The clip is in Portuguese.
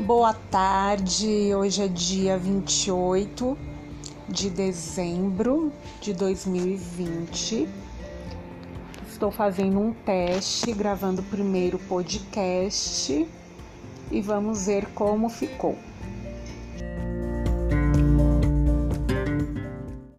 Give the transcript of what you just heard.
Boa tarde, hoje é dia 28 de dezembro de 2020. Estou fazendo um teste, gravando o primeiro podcast e vamos ver como ficou.